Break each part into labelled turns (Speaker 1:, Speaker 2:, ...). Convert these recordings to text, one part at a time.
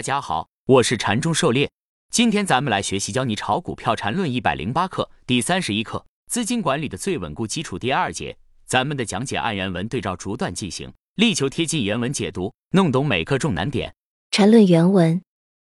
Speaker 1: 大家好，我是禅中狩猎。今天咱们来学习教你炒股票禅论一百零八课第三十一课资金管理的最稳固基础第二节。咱们的讲解按原文对照逐段进行，力求贴近原文解读，弄懂每个重难点。
Speaker 2: 禅论原文：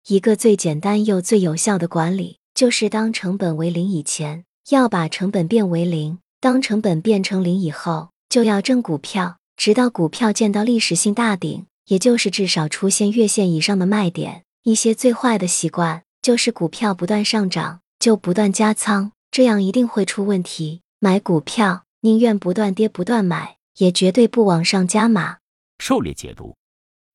Speaker 2: 一个最简单又最有效的管理，就是当成本为零以前，要把成本变为零；当成本变成零以后，就要挣股票，直到股票见到历史性大顶。也就是至少出现月线以上的卖点。一些最坏的习惯就是股票不断上涨就不断加仓，这样一定会出问题。买股票宁愿不断跌不断买，也绝对不往上加码。
Speaker 1: 狩猎解读：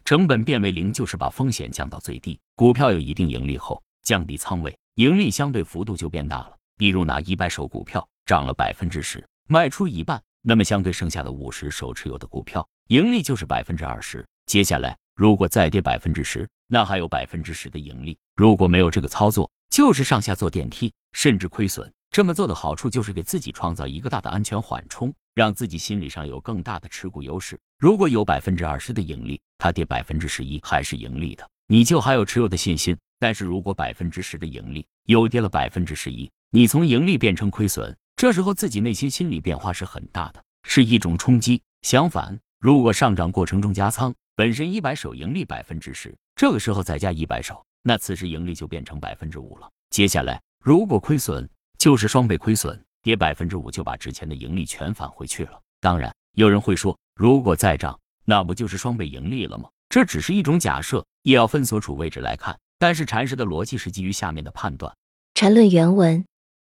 Speaker 1: 成本变为零，就是把风险降到最低。股票有一定盈利后，降低仓位，盈利相对幅度就变大了。比如拿一百手股票涨了百分之十，卖出一半，那么相对剩下的五十手持有的股票，盈利就是百分之二十。接下来，如果再跌百分之十，那还有百分之十的盈利。如果没有这个操作，就是上下坐电梯，甚至亏损。这么做的好处就是给自己创造一个大的安全缓冲，让自己心理上有更大的持股优势。如果有百分之二十的盈利，它跌百分之十一还是盈利的，你就还有持有的信心。但是如果百分之十的盈利又跌了百分之十一，你从盈利变成亏损，这时候自己内心心理变化是很大的，是一种冲击。相反，如果上涨过程中加仓，本身一百手盈利百分之十，这个时候再加一百手，那此时盈利就变成百分之五了。接下来如果亏损，就是双倍亏损，跌百分之五就把之前的盈利全返回去了。当然，有人会说，如果再涨，那不就是双倍盈利了吗？这只是一种假设，也要分所处位置来看。但是禅师的逻辑是基于下面的判断。
Speaker 2: 禅论原文：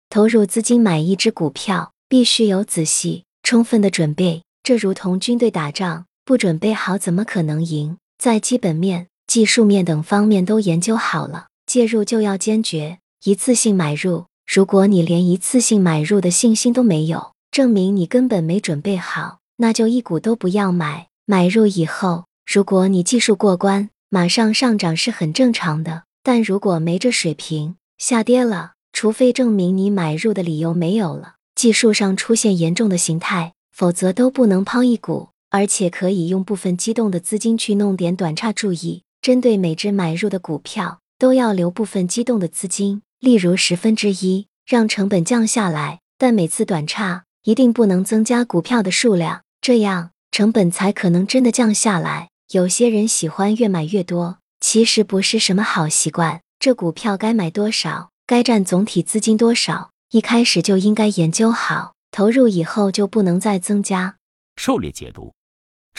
Speaker 2: 投入资金买一只股票，必须有仔细、充分的准备，这如同军队打仗。不准备好，怎么可能赢？在基本面、技术面等方面都研究好了，介入就要坚决一次性买入。如果你连一次性买入的信心都没有，证明你根本没准备好，那就一股都不要买。买入以后，如果你技术过关，马上上涨是很正常的。但如果没这水平，下跌了，除非证明你买入的理由没有了，技术上出现严重的形态，否则都不能抛一股。而且可以用部分机动的资金去弄点短差，注意，针对每只买入的股票都要留部分机动的资金，例如十分之一，让成本降下来。但每次短差一定不能增加股票的数量，这样成本才可能真的降下来。有些人喜欢越买越多，其实不是什么好习惯。这股票该买多少，该占总体资金多少，一开始就应该研究好，投入以后就不能再增加。
Speaker 1: 狩猎解读。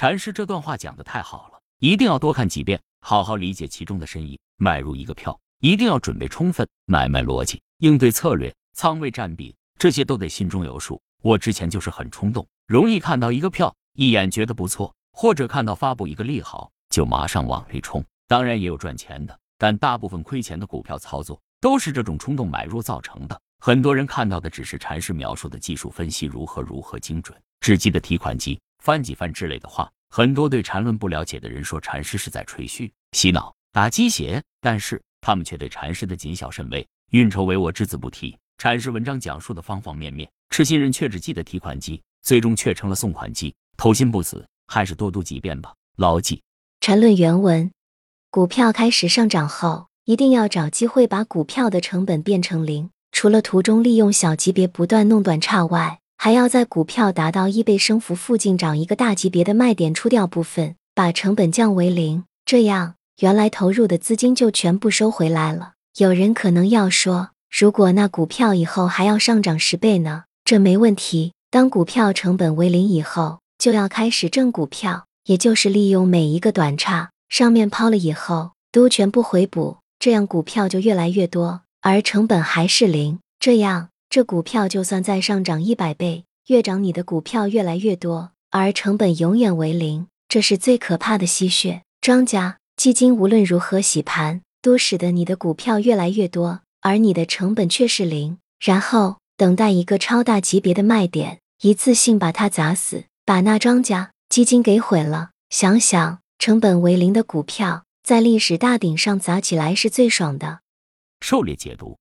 Speaker 1: 禅师这段话讲的太好了，一定要多看几遍，好好理解其中的深意。买入一个票，一定要准备充分，买卖逻辑、应对策略、仓位占比，这些都得心中有数。我之前就是很冲动，容易看到一个票，一眼觉得不错，或者看到发布一个利好，就马上往里冲。当然也有赚钱的，但大部分亏钱的股票操作都是这种冲动买入造成的。很多人看到的只是禅师描述的技术分析如何如何精准，只记得提款机。翻几番之类的话，很多对禅论不了解的人说禅师是在吹嘘、洗脑、打鸡血，但是他们却对禅师的谨小慎微、运筹帷幄只字不提。禅师文章讲述的方方面面，痴心人却只记得提款机，最终却成了送款机。偷心不死，还是多读几遍吧，牢记。
Speaker 2: 禅论原文：股票开始上涨后，一定要找机会把股票的成本变成零，除了途中利用小级别不断弄短差外。还要在股票达到一倍升幅附近找一个大级别的卖点出掉部分，把成本降为零，这样原来投入的资金就全部收回来了。有人可能要说，如果那股票以后还要上涨十倍呢？这没问题。当股票成本为零以后，就要开始挣股票，也就是利用每一个短差，上面抛了以后都全部回补，这样股票就越来越多，而成本还是零，这样。这股票就算再上涨一百倍，越涨你的股票越来越多，而成本永远为零，这是最可怕的吸血。庄家基金无论如何洗盘，都使得你的股票越来越多，而你的成本却是零。然后等待一个超大级别的卖点，一次性把它砸死，把那庄家基金给毁了。想想成本为零的股票，在历史大顶上砸起来是最爽的。
Speaker 1: 狩猎解读：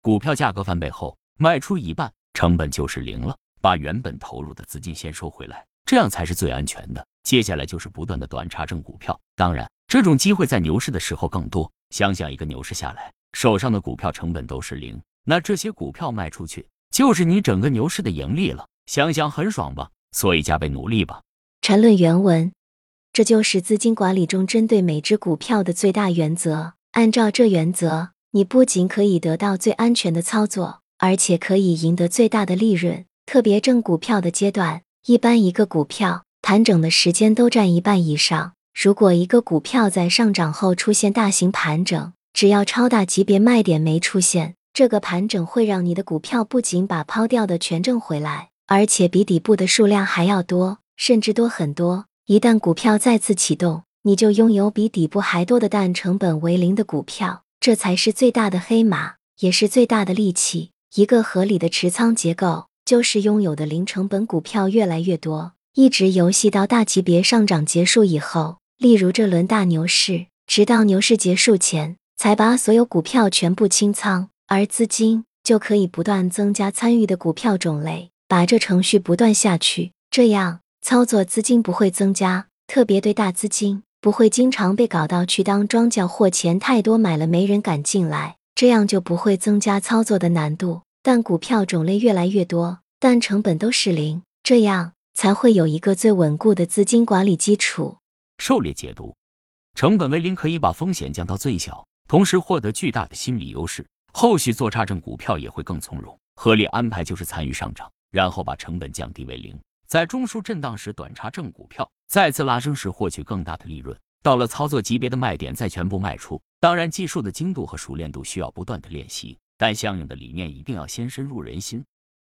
Speaker 1: 股票价格翻倍后。卖出一半，成本就是零了。把原本投入的资金先收回来，这样才是最安全的。接下来就是不断的短差挣股票。当然，这种机会在牛市的时候更多。想想一个牛市下来，手上的股票成本都是零，那这些股票卖出去，就是你整个牛市的盈利了。想想很爽吧？所以加倍努力吧。
Speaker 2: 缠论原文，这就是资金管理中针对每只股票的最大原则。按照这原则，你不仅可以得到最安全的操作，而且可以赢得最大的利润。特别挣股票的阶段，一般一个股票盘整的时间都占一半以上。如果一个股票在上涨后出现大型盘整，只要超大级别卖点没出现，这个盘整会让你的股票不仅把抛掉的全挣回来，而且比底部的数量还要多，甚至多很多。一旦股票再次启动，你就拥有比底部还多的但成本为零的股票，这才是最大的黑马，也是最大的利器。一个合理的持仓结构，就是拥有的零成本股票越来越多，一直游戏到大级别上涨结束以后。例如这轮大牛市，直到牛市结束前才把所有股票全部清仓，而资金就可以不断增加参与的股票种类，把这程序不断下去，这样操作资金不会增加，特别对大资金不会经常被搞到去当庄脚或钱太多买了没人敢进来，这样就不会增加操作的难度。但股票种类越来越多，但成本都是零，这样才会有一个最稳固的资金管理基础。
Speaker 1: 狩猎解读，成本为零可以把风险降到最小，同时获得巨大的心理优势。后续做差证股票也会更从容。合理安排就是参与上涨，然后把成本降低为零，在中枢震荡时短差证股票，再次拉升时获取更大的利润。到了操作级别的卖点再全部卖出。当然，技术的精度和熟练度需要不断的练习，但相应的理念一定要先深入人心。